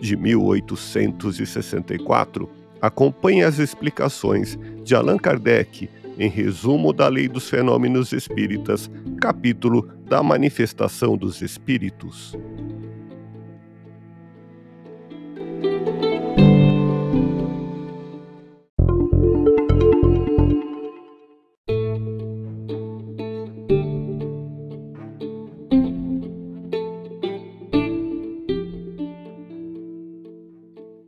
de 1864. Acompanhe as explicações de Allan Kardec em Resumo da Lei dos Fenômenos Espíritas, capítulo da Manifestação dos Espíritos.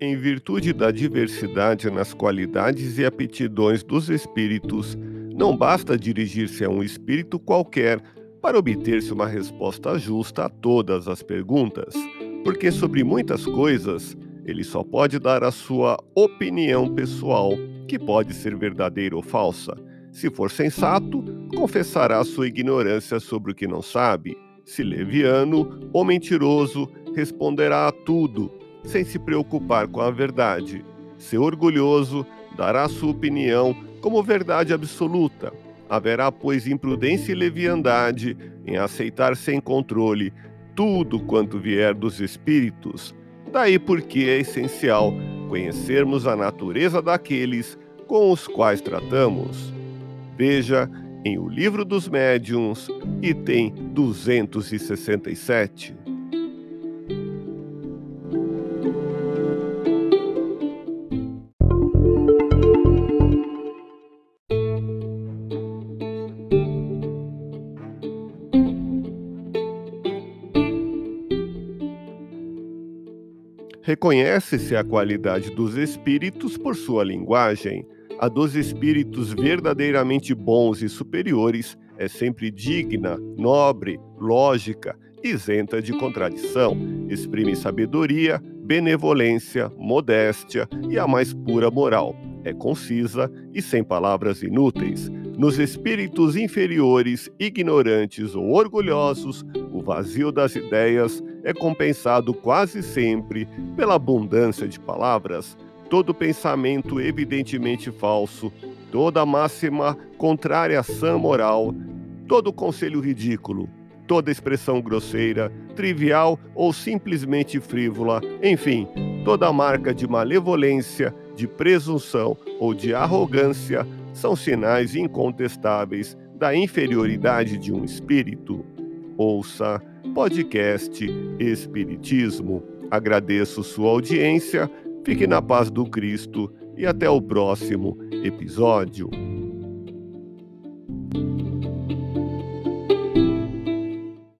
Em virtude da diversidade nas qualidades e aptidões dos espíritos, não basta dirigir-se a um espírito qualquer para obter-se uma resposta justa a todas as perguntas, porque sobre muitas coisas ele só pode dar a sua opinião pessoal, que pode ser verdadeira ou falsa. Se for sensato, confessará sua ignorância sobre o que não sabe. Se leviano ou mentiroso, responderá a tudo sem se preocupar com a verdade. Ser orgulhoso dará sua opinião como verdade absoluta. Haverá, pois, imprudência e leviandade em aceitar sem controle tudo quanto vier dos espíritos. Daí porque é essencial conhecermos a natureza daqueles com os quais tratamos. Veja em O Livro dos Médiuns, item 267. Reconhece-se a qualidade dos espíritos por sua linguagem. A dos espíritos verdadeiramente bons e superiores é sempre digna, nobre, lógica, isenta de contradição, exprime sabedoria, benevolência, modéstia e a mais pura moral. É concisa e sem palavras inúteis. Nos espíritos inferiores, ignorantes ou orgulhosos, o vazio das ideias é compensado quase sempre pela abundância de palavras. Todo pensamento evidentemente falso, toda máxima contrária à sã moral, todo conselho ridículo, toda expressão grosseira, trivial ou simplesmente frívola, enfim, toda marca de malevolência, de presunção ou de arrogância são sinais incontestáveis da inferioridade de um espírito. Ouça podcast Espiritismo. Agradeço sua audiência, fique na paz do Cristo e até o próximo episódio.